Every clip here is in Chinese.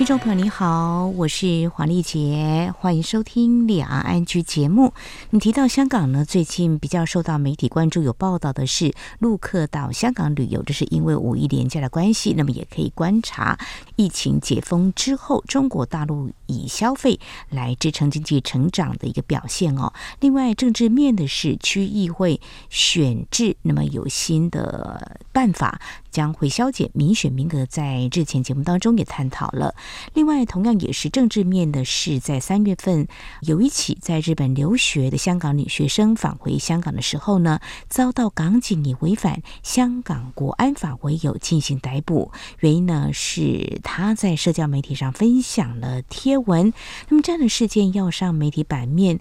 听众朋友你好，我是黄丽杰，欢迎收听两岸 ING 节目。你提到香港呢，最近比较受到媒体关注，有报道的是陆客到香港旅游，这是因为五一连假的关系。那么也可以观察疫情解封之后，中国大陆以消费来支撑经济成长的一个表现哦。另外，政治面的是区议会选制，那么有新的办法。将会削减民选名额，在日前节目当中也探讨了。另外，同样也是政治面的是，在三月份有一起在日本留学的香港女学生返回香港的时候呢，遭到港警以违反香港国安法为由进行逮捕。原因呢是她在社交媒体上分享了贴文。那么这样的事件要上媒体版面，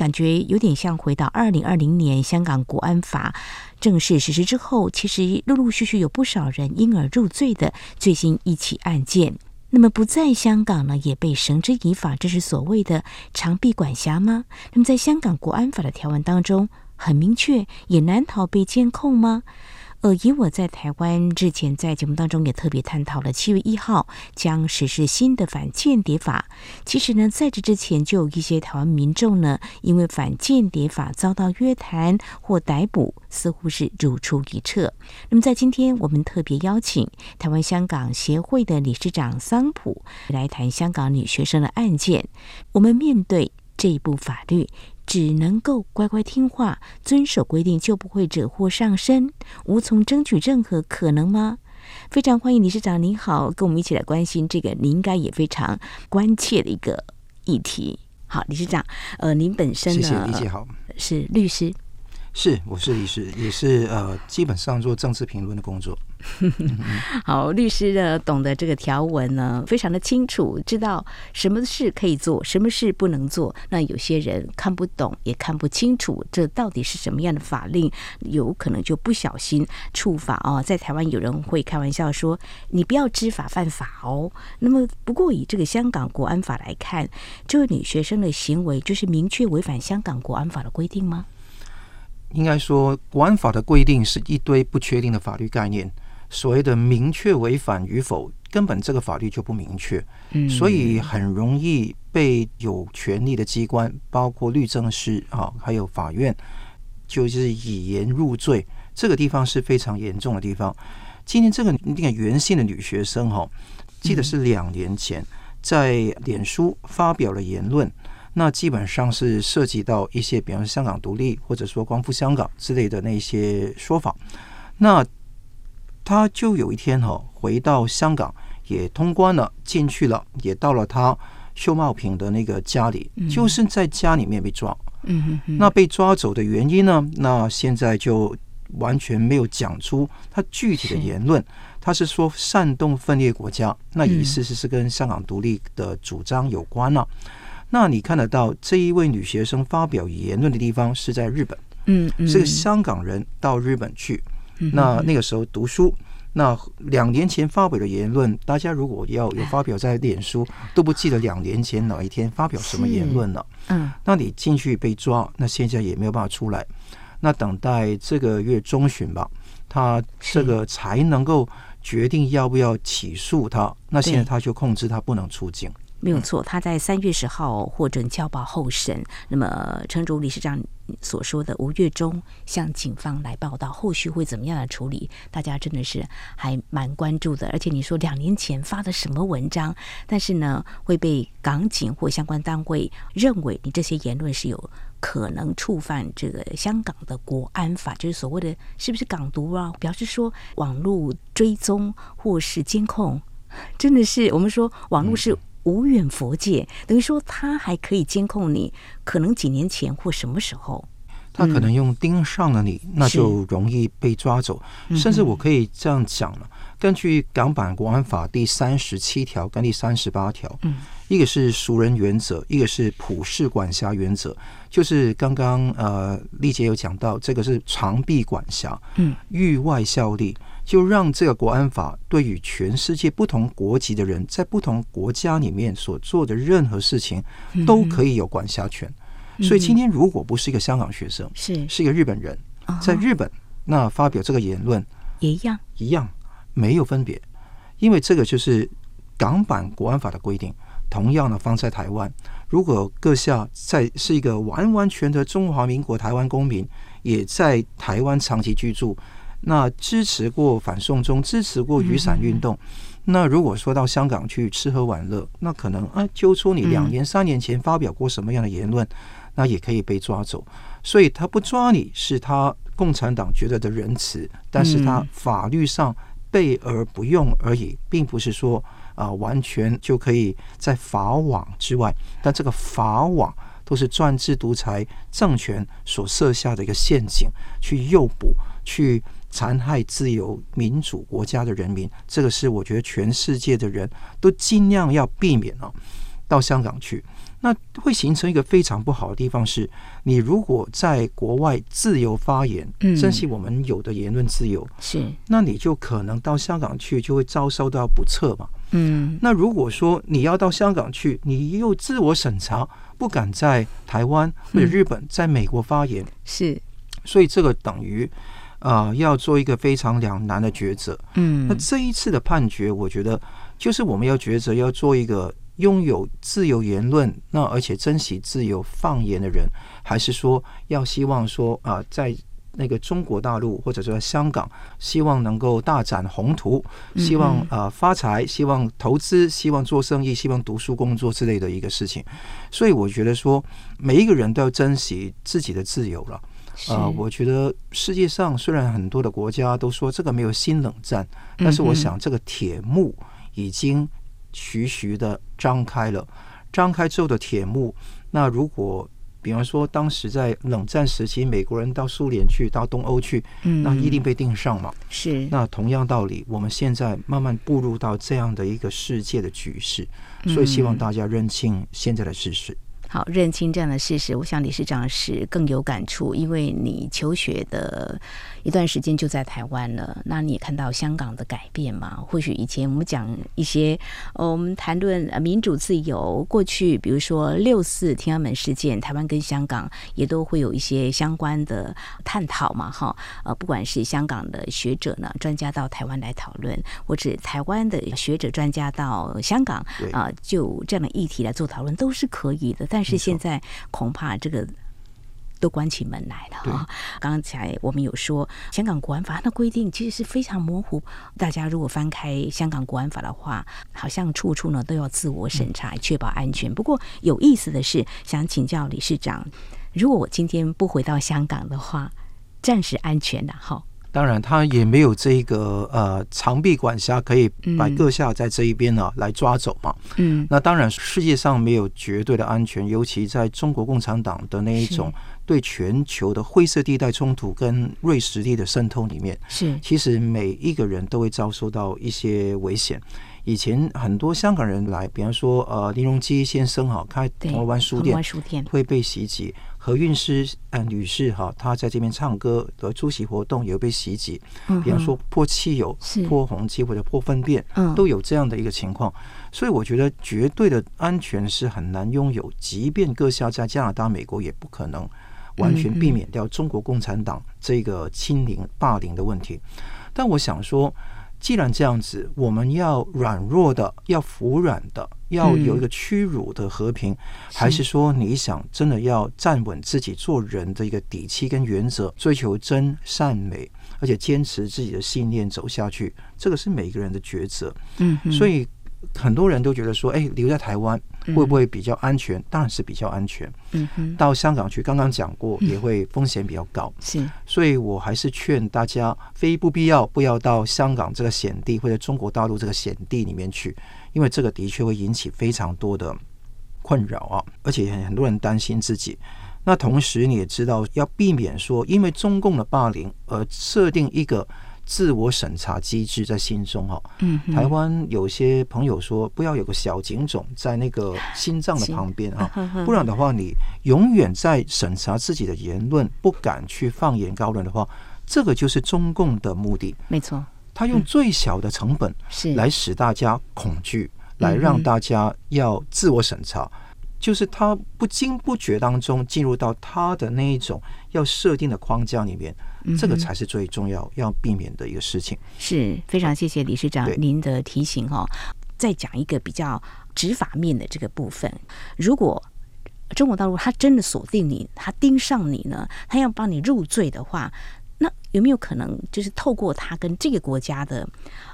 感觉有点像回到二零二零年香港国安法。正式实施之后，其实陆陆续续有不少人因而入罪的最新一起案件。那么不在香港呢，也被绳之以法，这是所谓的长臂管辖吗？那么在香港国安法的条文当中，很明确，也难逃被监控吗？呃，以我在台湾之前在节目当中也特别探讨了，七月一号将实施新的反间谍法。其实呢，在这之前就有一些台湾民众呢，因为反间谍法遭到约谈或逮捕，似乎是如出一辙。那么在今天，我们特别邀请台湾香港协会的理事长桑普来谈香港女学生的案件。我们面对这一部法律，只能够乖乖听话，遵守规定，就不会惹祸上身，无从争取任何可能吗？非常欢迎理事长，您好，跟我们一起来关心这个您应该也非常关切的一个议题。好，理事长，呃，您本身呢，谢谢理解好，是律师。是，我是律师，也是呃，基本上做政治评论的工作。好，律师呢，懂得这个条文呢，非常的清楚，知道什么事可以做，什么事不能做。那有些人看不懂，也看不清楚，这到底是什么样的法令，有可能就不小心触法哦。在台湾，有人会开玩笑说：“你不要知法犯法哦。”那么，不过以这个香港国安法来看，这位女学生的行为就是明确违反香港国安法的规定吗？应该说，国安法的规定是一堆不确定的法律概念。所谓的明确违反与否，根本这个法律就不明确，所以很容易被有权力的机关，包括律政司啊，还有法院，就是以言入罪。这个地方是非常严重的地方。今天这个那个原姓的女学生哈，记得是两年前在脸书发表了言论。那基本上是涉及到一些，比方说香港独立，或者说光复香港之类的那些说法。那他就有一天哈回到香港，也通关了，进去了，也到了他秀茂坪的那个家里，就是在家里面被抓。嗯哼。那被抓走的原因呢？那现在就完全没有讲出他具体的言论。他是说煽动分裂国家，那意思是是跟香港独立的主张有关了。那你看得到这一位女学生发表言论的地方是在日本，嗯，是个香港人到日本去，那那个时候读书，那两年前发表的言论，大家如果要有发表在脸书，都不记得两年前哪一天发表什么言论了，嗯，那你进去被抓，那现在也没有办法出来，那等待这个月中旬吧，他这个才能够决定要不要起诉他，那现在他就控制他不能出境。没有错，他在三月十号获准交保候审。那么，陈竹理事长所说的，五月中向警方来报道，后续会怎么样的处理？大家真的是还蛮关注的。而且你说两年前发的什么文章，但是呢，会被港警或相关单位认为你这些言论是有可能触犯这个香港的国安法，就是所谓的是不是港独啊？表示说网络追踪或是监控，真的是我们说网络是。无远佛界，等于说他还可以监控你，可能几年前或什么时候，他可能用盯上了你，嗯、那就容易被抓走。甚至我可以这样讲了，根据港版国安法第三十七条跟第三十八条，嗯，一个是熟人原则，一个是普世管辖原则，就是刚刚呃丽姐有讲到，这个是长臂管辖，嗯，域外效力。就让这个国安法对于全世界不同国籍的人，在不同国家里面所做的任何事情，都可以有管辖权。所以今天如果不是一个香港学生，是。是一个日本人，在日本那发表这个言论也一样。一样没有分别，因为这个就是港版国安法的规定。同样的放在台湾，如果阁下在是一个完完全的中华民国台湾公民，也在台湾长期居住，那支持过反送中，支持过雨伞运动，那如果说到香港去吃喝玩乐，那可能啊，揪出你两年三年前发表过什么样的言论。那也可以被抓走，所以他不抓你是他共产党觉得的仁慈，但是他法律上备而不用而已，并不是说啊、呃、完全就可以在法网之外。但这个法网都是专制独裁政权所设下的一个陷阱，去诱捕、去残害自由民主国家的人民。这个是我觉得全世界的人都尽量要避免啊，到香港去。那会形成一个非常不好的地方是，你如果在国外自由发言，珍惜我们有的言论自由，是，那你就可能到香港去就会遭受到不测嘛。嗯，那如果说你要到香港去，你又自我审查，不敢在台湾或者日本、在美国发言，是，所以这个等于啊、呃、要做一个非常两难的抉择。嗯，那这一次的判决，我觉得就是我们要抉择要做一个。拥有自由言论，那而且珍惜自由放言的人，还是说要希望说啊、呃，在那个中国大陆或者说香港，希望能够大展宏图，希望啊、呃、发财，希望投资，希望做生意，希望读书工作之类的一个事情。所以我觉得说，每一个人都要珍惜自己的自由了。啊、呃，我觉得世界上虽然很多的国家都说这个没有新冷战，但是我想这个铁幕已经。徐徐的张开了，张开之后的铁幕。那如果比方说当时在冷战时期，美国人到苏联去，到东欧去，那一定被盯上嘛。是。那同样道理，我们现在慢慢步入到这样的一个世界的局势，所以希望大家认清现在的事实。好，认清这样的事实，我想理事长是更有感触，因为你求学的一段时间就在台湾了，那你也看到香港的改变嘛？或许以前我们讲一些，呃我们谈论民主自由，过去比如说六四天安门事件，台湾跟香港也都会有一些相关的探讨嘛，哈，呃，不管是香港的学者呢，专家到台湾来讨论，或者台湾的学者专家到香港啊，呃，就这样的议题来做讨论，都是可以的，但但是现在恐怕这个都关起门来了哈。刚才我们有说，香港国安法的规定其实是非常模糊。大家如果翻开香港国安法的话，好像处处呢都要自我审查，确保安全。不过有意思的是，想请教理事长，如果我今天不回到香港的话，暂时安全的哈？当然，他也没有这个呃长臂管辖，可以把阁下在这一边呢、啊、来抓走嘛。嗯，那当然，世界上没有绝对的安全，尤其在中国共产党的那一种对全球的灰色地带冲突跟瑞实力的渗透里面，是。其实每一个人都会遭受到一些危险。以前很多香港人来，比方说呃林荣基先生哈开铜锣湾书店会被袭击。何韵诗呃女士哈，她在这边唱歌的出席活动也会被袭击，比方说泼汽油、泼红漆或者泼粪便，都有这样的一个情况。所以我觉得绝对的安全是很难拥有，即便阁下在加拿大、美国，也不可能完全避免掉中国共产党这个欺凌、霸凌的问题。但我想说。既然这样子，我们要软弱的，要服软的，要有一个屈辱的和平，嗯、还是说你想真的要站稳自己做人的一个底气跟原则，追求真善美，而且坚持自己的信念走下去，这个是每个人的抉择。嗯，所以。很多人都觉得说，哎，留在台湾会不会比较安全？当然是比较安全。嗯哼，到香港去，刚刚讲过，也会风险比较高。是，所以我还是劝大家，非不必要不要到香港这个险地或者中国大陆这个险地里面去，因为这个的确会引起非常多的困扰啊，而且很多人担心自己。那同时你也知道，要避免说因为中共的霸凌而设定一个。自我审查机制在心中哈，台湾有些朋友说，不要有个小警种在那个心脏的旁边哈，不然的话，你永远在审查自己的言论，不敢去放言高论的话，这个就是中共的目的。没错，他用最小的成本是。来使大家恐惧，来让大家要自我审查，就是他不经不觉当中进入到他的那一种要设定的框架里面，这个才是最重要要避免的一个事情。是非常谢谢理事长您的提醒哈。再讲一个比较执法面的这个部分，如果中国大陆他真的锁定你，他盯上你呢，他要帮你入罪的话，那有没有可能就是透过他跟这个国家的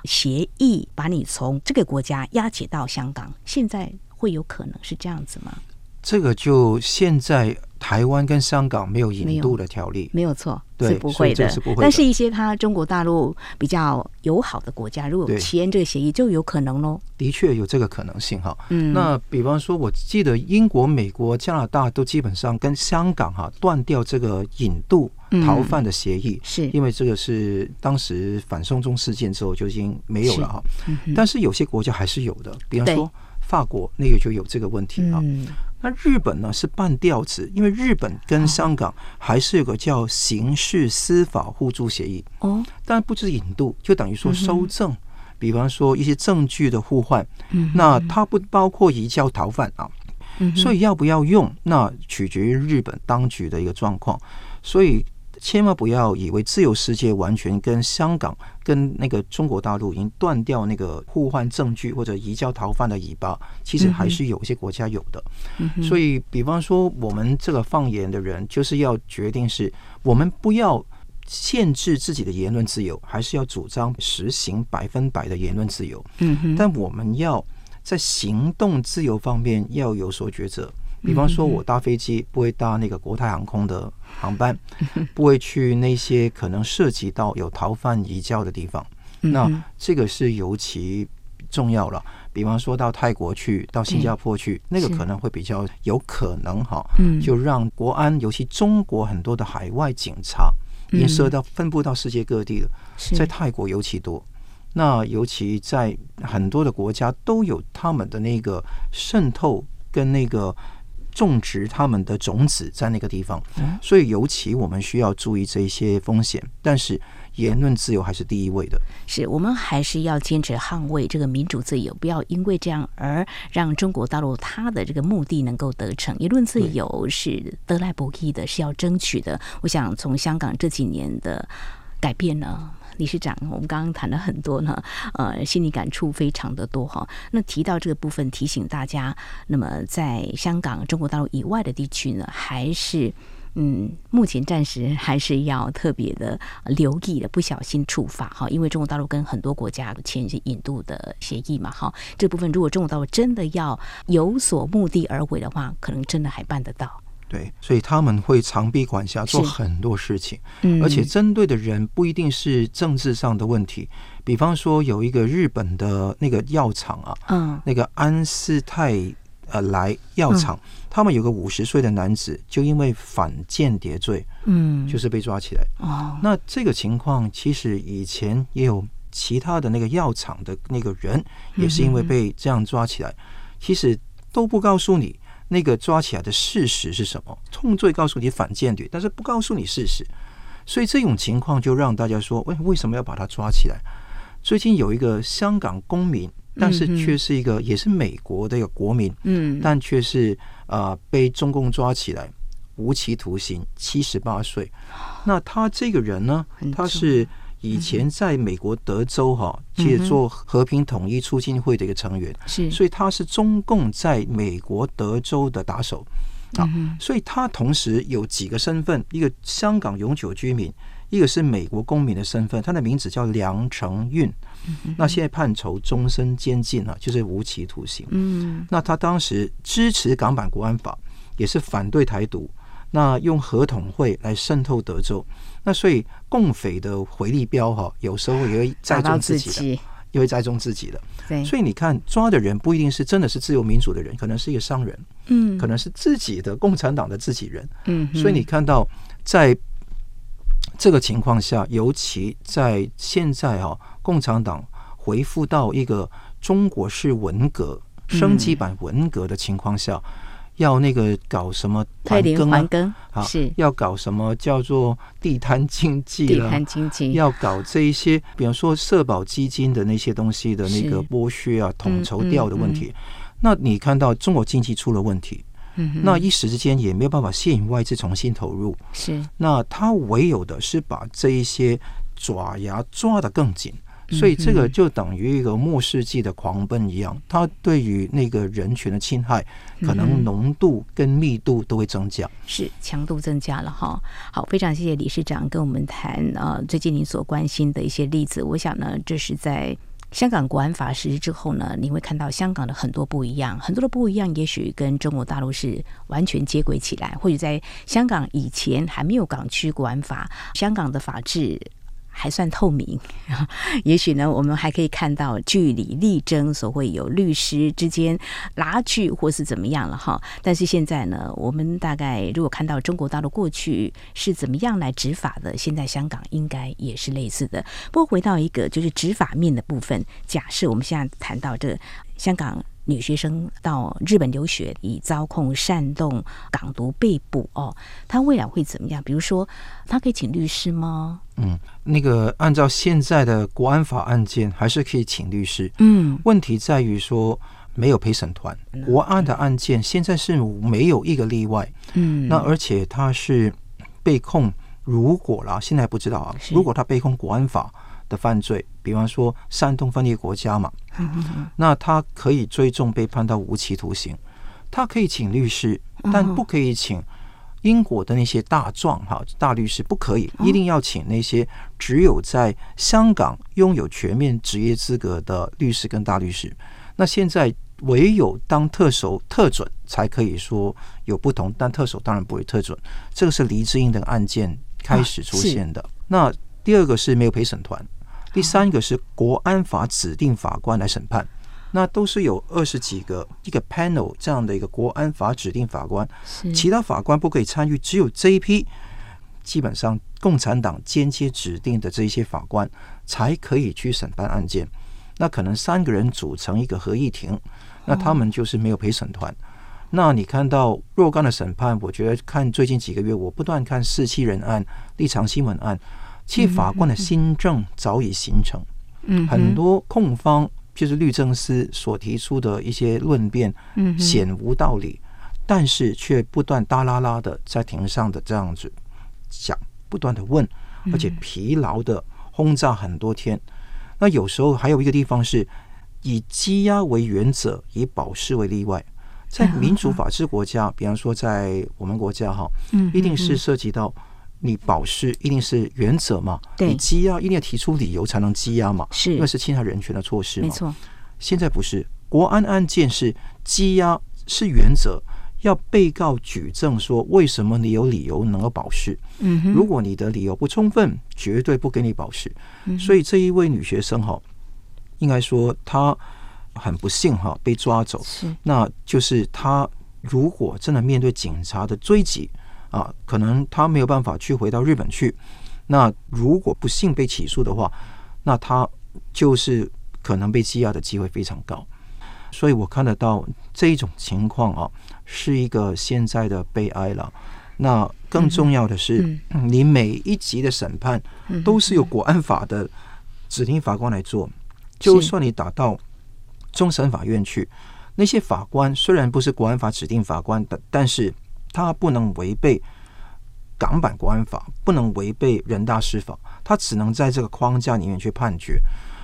协议，把你从这个国家押解到香港？现在会有可能是这样子吗？这个就现在。台湾跟香港没有引渡的条例，没有错，是不会的。但是，一些他中国大陆比较友好的国家，如果签这个协议，就有可能喽。的确有这个可能性哈。嗯，那比方说，我记得英国、美国、加拿大都基本上跟香港哈断掉这个引渡逃犯的协议，是。因为这个是当时反送中事件之后就已经没有了哈。但是有些国家还是有的，比方说法国那个就有这个问题啊。那日本呢是半吊子，因为日本跟香港还是有个叫刑事司法互助协议哦，但不是引渡，就等于说收证，比方说一些证据的互换，那它不包括移交逃犯啊，所以要不要用，那取决于日本当局的一个状况，所以。千万不要以为自由世界完全跟香港、跟那个中国大陆已经断掉那个互换证据或者移交逃犯的尾巴，其实还是有一些国家有的。所以，比方说我们这个放言的人，就是要决定是我们不要限制自己的言论自由，还是要主张实行百分百的言论自由。但我们要在行动自由方面要有所抉择。比方说，我搭飞机不会搭那个国泰航空的航班，不会去那些可能涉及到有逃犯移交的地方。那这个是尤其重要了。比方说到泰国去，到新加坡去，那个可能会比较有可能哈，就让国安，尤其中国很多的海外警察，也涉到分布到世界各地的，在泰国尤其多。那尤其在很多的国家都有他们的那个渗透跟那个。种植他们的种子在那个地方，所以尤其我们需要注意这一些风险。但是言论自由还是第一位的，是我们还是要坚持捍卫这个民主自由，不要因为这样而让中国大陆它的这个目的能够得逞。言论自由是得来不易的，是要争取的。我想从香港这几年的改变呢。理事长，我们刚刚谈了很多呢，呃，心里感触非常的多哈。那提到这个部分，提醒大家，那么在香港、中国大陆以外的地区呢，还是嗯，目前暂时还是要特别的留意的，不小心触发哈，因为中国大陆跟很多国家签一些引渡的协议嘛哈。这部分如果中国大陆真的要有所目的而为的话，可能真的还办得到。对，所以他们会长臂管辖，做很多事情，嗯、而且针对的人不一定是政治上的问题。比方说，有一个日本的那个药厂啊，嗯，那个安斯泰呃莱药厂，嗯、他们有个五十岁的男子，就因为反间谍罪，嗯，就是被抓起来。哦，那这个情况其实以前也有其他的那个药厂的那个人，也是因为被这样抓起来，嗯、其实都不告诉你。那个抓起来的事实是什么？重罪告诉你反间谍，但是不告诉你事实，所以这种情况就让大家说：为为什么要把他抓起来？最近有一个香港公民，但是却是一个也是美国的一个国民，嗯，但却是啊被中共抓起来，无期徒刑，七十八岁。那他这个人呢？他是。以前在美国德州哈，借做和平统一促进会的一个成员，是，所以他是中共在美国德州的打手。啊，所以他同时有几个身份，一个香港永久居民，一个是美国公民的身份，他的名字叫梁成运，那现在判囚终身监禁啊，就是无期徒刑。嗯，那他当时支持港版国安法，也是反对台独，那用合统会来渗透德州。那所以共匪的回力镖哈，有时候也会栽中自己的，也会栽中自己的。对，所以你看抓的人不一定是真的是自由民主的人，可能是一个商人，嗯，可能是自己的共产党的自己人，嗯。所以你看到在这个情况下，尤其在现在哈，共产党回复到一个中国式文革升级版文革的情况下，要那个搞什么退林还耕啊，是。要搞什么叫做地摊经济地摊经济，要搞这一些，比方说社保基金的那些东西的那个剥削啊、统筹掉的问题。那你看到中国经济出了问题，嗯，那一时之间也没有办法吸引外资重新投入，是。那他唯有的是把这一些爪牙抓得更紧，所以这个就等于一个末世纪的狂奔一样，它对于那个人群的侵害，可能浓度跟密度都会增加，是强度增加了哈。好，非常谢谢理事长跟我们谈啊，最近您所关心的一些例子，我想呢，这是在。香港国安法实施之后呢，你会看到香港的很多不一样，很多的不一样，也许跟中国大陆是完全接轨起来，或者在香港以前还没有港区国安法，香港的法治。还算透明，也许呢，我们还可以看到据理力争，所会有律师之间拉锯或是怎么样了哈。但是现在呢，我们大概如果看到中国大陆过去是怎么样来执法的，现在香港应该也是类似的。不过回到一个就是执法面的部分，假设我们现在谈到这香港。女学生到日本留学，以遭控煽动港独被捕哦，她未来会怎么样？比如说，她可以请律师吗？嗯，那个按照现在的国安法案件，还是可以请律师。嗯，问题在于说没有陪审团。国安的案件现在是没有一个例外。嗯，那而且他是被控，如果啦，现在不知道啊，如果他被控国安法的犯罪，比方说煽动分裂国家嘛，那他可以最终被判到无期徒刑。他可以请律师，但不可以请英国的那些大状哈大律师，不可以，一定要请那些只有在香港拥有全面职业资格的律师跟大律师。那现在唯有当特首特准才可以说有不同，但特首当然不会特准。这个是黎智英的案件开始出现的。那第二个是没有陪审团。第三个是国安法指定法官来审判，那都是有二十几个一个 panel 这样的一个国安法指定法官，其他法官不可以参与，只有这一批基本上共产党间接指定的这一些法官才可以去审判案件。那可能三个人组成一个合议庭，那他们就是没有陪审团。那你看到若干的审判，我觉得看最近几个月，我不断看四七人案、立场新闻案。其实法官的新政早已形成，嗯，很多控方就是律政司所提出的一些论辩，嗯，显无道理，但是却不断哒啦啦的在庭上的这样子讲，不断的问，而且疲劳的轰炸很多天。那有时候还有一个地方是以羁押为原则，以保释为例外。在民主法治国家，比方说在我们国家哈，一定是涉及到。你保释一定是原则嘛？对，你羁押一定要提出理由才能羁押嘛？是，那是侵害人权的措施嘛？没错。现在不是，国安案件是羁押是原则，要被告举证说为什么你有理由能够保释。嗯哼。如果你的理由不充分，绝对不给你保释。嗯。所以这一位女学生哈，应该说她很不幸哈被抓走。是。那就是她如果真的面对警察的追击。啊，可能他没有办法去回到日本去。那如果不幸被起诉的话，那他就是可能被羁押的机会非常高。所以我看得到这一种情况啊，是一个现在的悲哀了。那更重要的是，你每一级的审判都是由国安法的指定法官来做。就算你打到终审法院去，那些法官虽然不是国安法指定法官的，但是。他不能违背港版国安法，不能违背人大释法，他只能在这个框架里面去判决。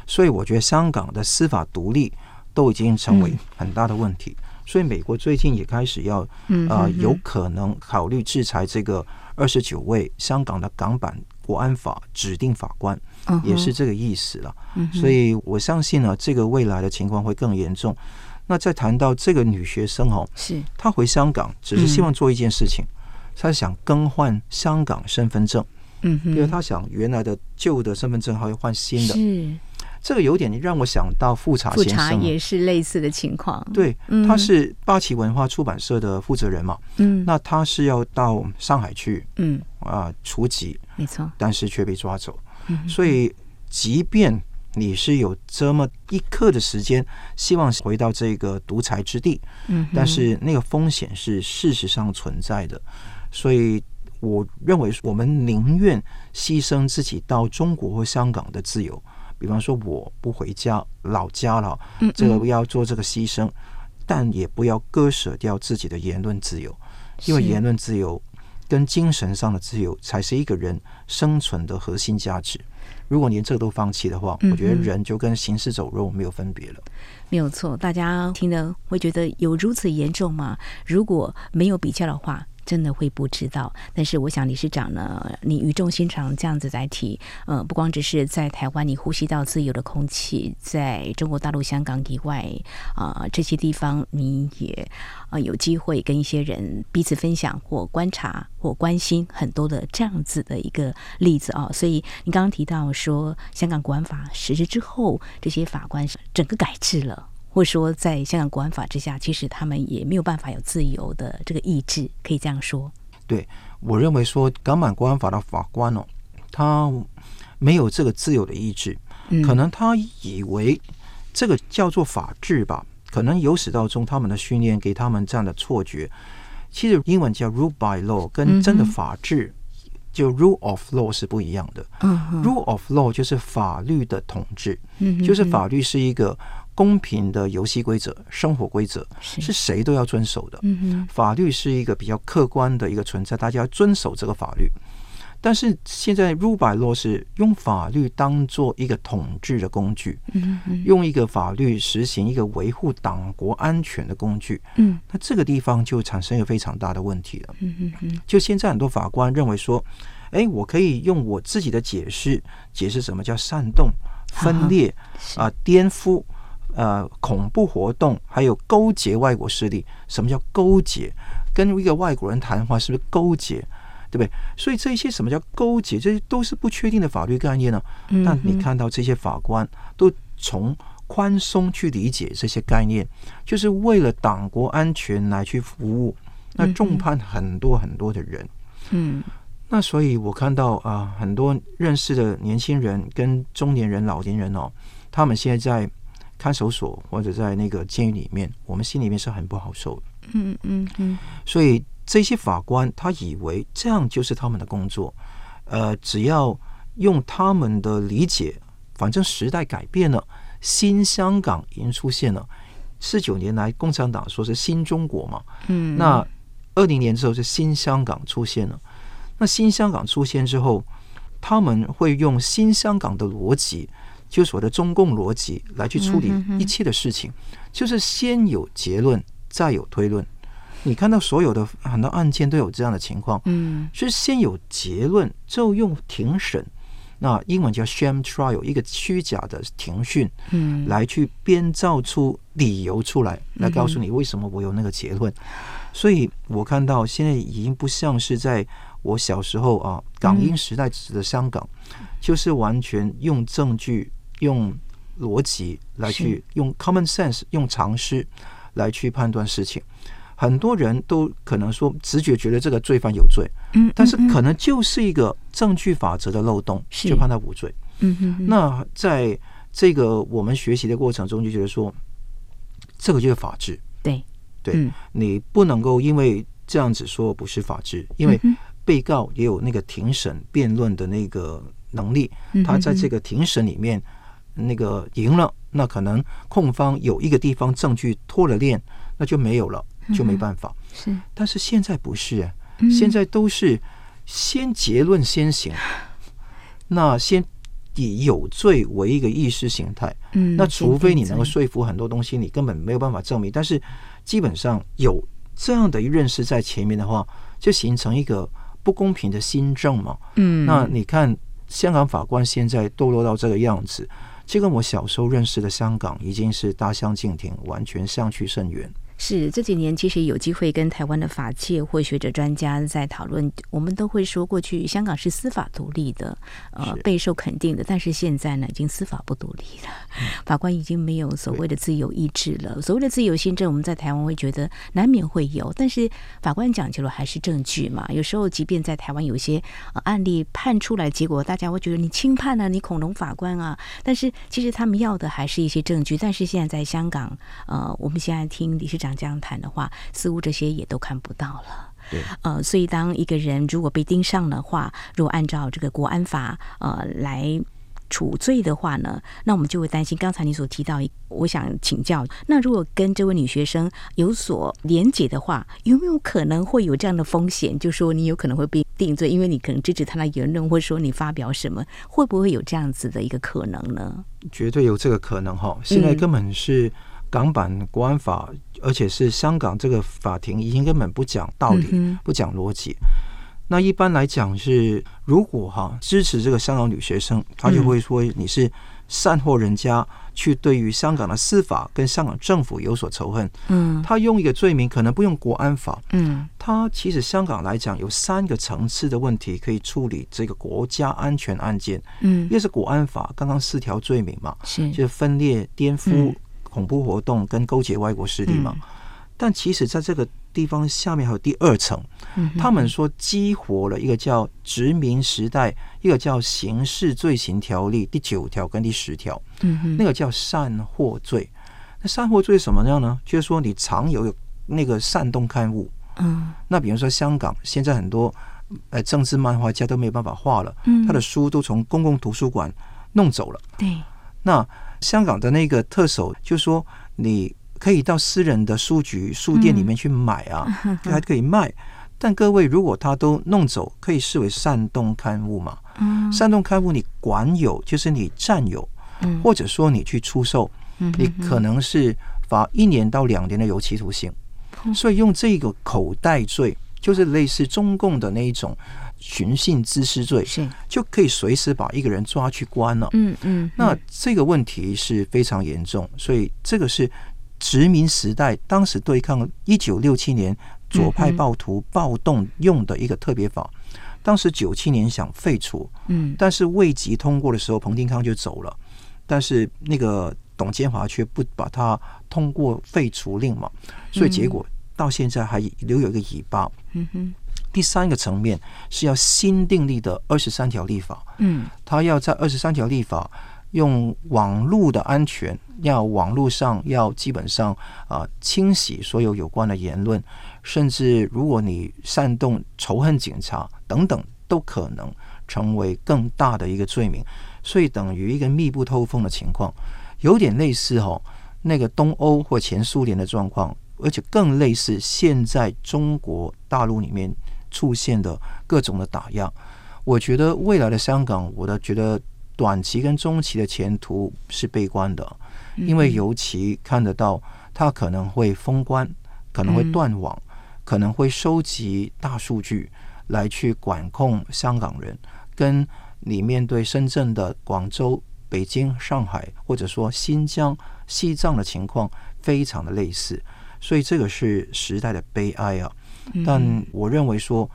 所以，我觉得香港的司法独立都已经成为很大的问题。所以，美国最近也开始要啊、呃，有可能考虑制裁这个二十九位香港的港版国安法指定法官，也是这个意思了。所以我相信呢，这个未来的情况会更严重。那再谈到这个女学生哦，是。她回香港只是希望做一件事情，她、嗯、想更换香港身份证，嗯，因为她想原来的旧的身份证还要换新的，是。这个有点让我想到富察先生，富察也是类似的情况，对，他是八旗文化出版社的负责人嘛，嗯，那他是要到上海去，嗯。啊，除籍，没错，但是却被抓走，嗯，所以即便你是有这么一刻的时间，希望回到这个独裁之地，嗯，但是那个风险是事实上存在的，所以我认为我们宁愿牺牲自己到中国或香港的自由，比方说我不回家老家了，这个要做这个牺牲，但也不要割舍掉自己的言论自由，因为言论自由跟精神上的自由才是一个人生存的核心价值。如果连这个都放弃的话，我觉得人就跟行尸走肉没有分别了。嗯，没有错，大家听了会觉得有如此严重吗？如果没有比较的话。真的会不知道，但是我想理事长呢，你语重心长这样子来提，呃，不光只是在台湾你呼吸到自由的空气，在中国大陆、香港以外啊、这些地方，你也啊、有机会跟一些人彼此分享或观察或关心很多的这样子的一个例子啊、所以你刚刚提到说，香港国安法实施之后，这些法官整个改制了。或者说，在香港国安法之下，其实他们也没有办法有自由的这个意志，可以这样说。对，我认为说港版国安法的法官哦，他没有这个自由的意志，可能他以为这个叫做法治吧，可能由始到终他们的训练给他们这样的错觉。其实英文叫 rule by law，跟真的法治就 rule of law 是不一样的。rule of law 就是法律的统治，就是法律是一个。公平的游戏规则、生活规则是谁都要遵守的。法律是一个比较客观的一个存在，大家要遵守这个法律。但是现在 rule by law 是用法律当做一个统治的工具，用一个法律实行一个维护党国安全的工具。那这个地方就产生一个非常大的问题了。就现在很多法官认为说，哎，我可以用我自己的解释解释什么叫煽动、分裂啊、颠覆。呃，恐怖活动，还有勾结外国势力。什么叫勾结？跟一个外国人谈话是不是勾结？对不对？所以这些什么叫勾结？这些都是不确定的法律概念呢。但你看到这些法官都从宽松去理解这些概念，就是为了党国安全来去服务。那重判很多很多的人。嗯，那所以我看到啊，很多认识的年轻人跟中年人、老年人哦，他们现在在。看守所或者在那个监狱里面，我们心里面是很不好受的。嗯嗯嗯。所以这些法官他以为这样就是他们的工作，呃，只要用他们的理解，反正时代改变了，新香港已经出现了。四九年来，共产党说是新中国嘛。嗯。那二零年之后是新香港出现了。那新香港出现之后，他们会用新香港的逻辑。就是我的中共逻辑来去处理一切的事情，就是先有结论，再有推论。你看到所有的很多案件都有这样的情况，嗯，是先有结论，之后用庭审，那英文叫 sham trial，一个虚假的庭讯，嗯，来去编造出理由出来，来告诉你为什么我有那个结论。所以我看到现在已经不像是在我小时候啊，港英时代指的香港，就是完全用证据。用逻辑来去用 common sense，用常识来去判断事情。很多人都可能说直觉觉得这个罪犯有罪，嗯，但是可能就是一个证据法则的漏洞，就判他无罪。嗯哼。那在这个我们学习的过程中，就觉得说，这个就是法治。对对，你不能够因为这样子说不是法治，因为被告也有那个庭审辩论的那个能力，他在这个庭审里面。那个赢了，那可能控方有一个地方证据脱了链，那就没有了，就没办法。是，但是现在不是，现在都是先结论先行，那先以有罪为一个意识形态。嗯，那除非你能够说服很多东西，你根本没有办法证明。但是基本上有这样的一认识在前面的话，就形成一个不公平的新政嘛。嗯，那你看香港法官现在堕落到这个样子。这跟我小时候认识的香港已经是大相径庭，完全相去甚远。是这几年其实有机会跟台湾的法界或学者专家在讨论，我们都会说，过去香港是司法独立的，呃，备受肯定的。但是现在呢，已经司法不独立了，法官已经没有所谓的自由意志了。所谓的自由心证，我们在台湾会觉得难免会有，但是法官讲究的还是证据嘛。有时候，即便在台湾有些案例判出来，结果大家会觉得你轻判了，你恐龙法官啊。但是其实他们要的还是一些证据。但是现在在香港，呃，我们现在听理事长这样谈的话，似乎这些也都看不到了。对，呃，所以当一个人如果被盯上的话，如果按照这个国安法呃来处罪的话呢，那我们就会担心。刚才你所提到，我想请教，那如果跟这位女学生有所连结的话，有没有可能会有这样的风险？就说你有可能会被定罪，因为你可能支持他的言论，或者说你发表什么，会不会有这样子的一个可能呢？绝对有这个可能哈！现在根本是。港版国安法，而且是香港这个法庭已经根本不讲道理，嗯、不讲逻辑。那一般来讲是，如果哈支持这个香港女学生，他就会说你是煽惑人家去对于香港的司法跟香港政府有所仇恨。嗯，他用一个罪名可能不用国安法。嗯，他其实香港来讲有三个层次的问题可以处理这个国家安全案件。嗯，一个是国安法刚刚四条罪名嘛，是就是分裂、颠覆。嗯恐怖活动跟勾结外国势力嘛，嗯、但其实在这个地方下面还有第二层，嗯、他们说激活了一个叫殖民时代，一个叫刑事罪行条例第九条跟第十条，嗯、那个叫煽惑罪。那煽惑罪什么样呢？就是说你常有那个煽动刊物，嗯，那比如说香港现在很多呃政治漫画家都没有办法画了，嗯，他的书都从公共图书馆弄走了，对，那。香港的那个特首就说，你可以到私人的书局、书店里面去买啊，嗯、还可以卖。但各位，如果他都弄走，可以视为煽动刊物嘛？嗯、煽动刊物你管有，就是你占有，嗯、或者说你去出售，嗯、你可能是罚一年到两年的有期徒刑。嗯、所以用这个口袋罪，就是类似中共的那一种。寻衅滋事罪是就可以随时把一个人抓去关了。嗯嗯，那这个问题是非常严重，所以这个是殖民时代当时对抗一九六七年左派暴徒暴动用的一个特别法。当时九七年想废除，嗯，但是未及通过的时候，彭定康就走了。但是那个董建华却不把它通过废除令嘛，所以结果到现在还留有一个尾巴。嗯哼。第三个层面是要新订立的二十三条立法，嗯，他要在二十三条立法用网络的安全，要网络上要基本上啊、呃、清洗所有有关的言论，甚至如果你煽动仇恨警察等等，都可能成为更大的一个罪名，所以等于一个密不透风的情况，有点类似哦那个东欧或前苏联的状况，而且更类似现在中国大陆里面。出现的各种的打压，我觉得未来的香港，我的觉得短期跟中期的前途是悲观的，因为尤其看得到它可能会封关，可能会断网，可能会收集大数据来去管控香港人，跟你面对深圳的广州、北京、上海，或者说新疆、西藏的情况非常的类似，所以这个是时代的悲哀啊。但我认为说，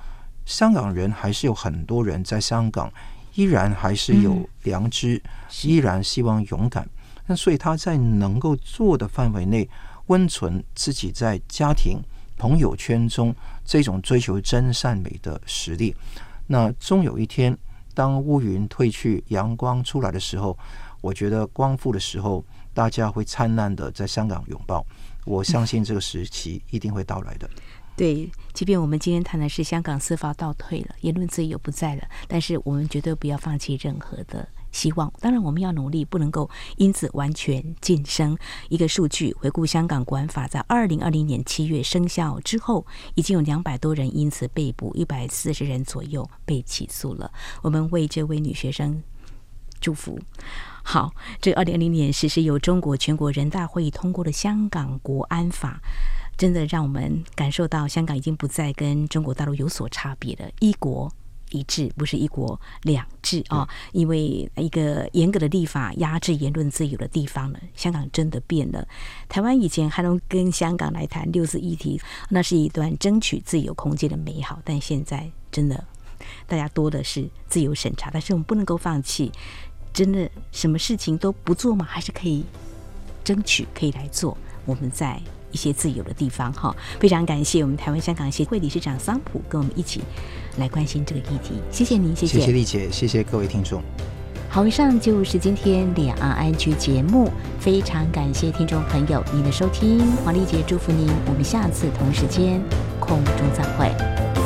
香港人还是有很多人在香港，依然还是有良知，依然希望勇敢。那所以他在能够做的范围内，温存自己在家庭、朋友圈中这种追求真善美的实力。那终有一天，当乌云退去，阳光出来的时候，我觉得光复的时候，大家会灿烂的在香港拥抱。我相信这个时期一定会到来的。对，即便我们今天谈的是香港司法倒退了，言论自由不在了，但是我们绝对不要放弃任何的希望。当然，我们要努力，不能够因此完全晋升。一个数据，回顾香港国安法在二零二零年七月生效之后，已经有两百多人因此被捕，一百四十人左右被起诉了。我们为这位女学生祝福。好，这二零二零年实施由中国全国人大会议通过的香港国安法。真的让我们感受到，香港已经不再跟中国大陆有所差别了，一国一致，不是一国两制啊、哦！因为一个严格的立法压制言论自由的地方呢，香港真的变了。台湾以前还能跟香港来谈六四议题，那是一段争取自由空间的美好，但现在真的大家多的是自由审查，但是我们不能够放弃，真的什么事情都不做吗？还是可以争取，可以来做。我们在。一些自由的地方哈，非常感谢我们台湾香港协会理事长桑普跟我们一起来关心这个议题，谢谢您，谢谢，谢谢丽姐，谢谢各位听众。好，以上就是今天两岸安居节目，非常感谢听众朋友您的收听，黄丽姐祝福您，我们下次同时间空中再会。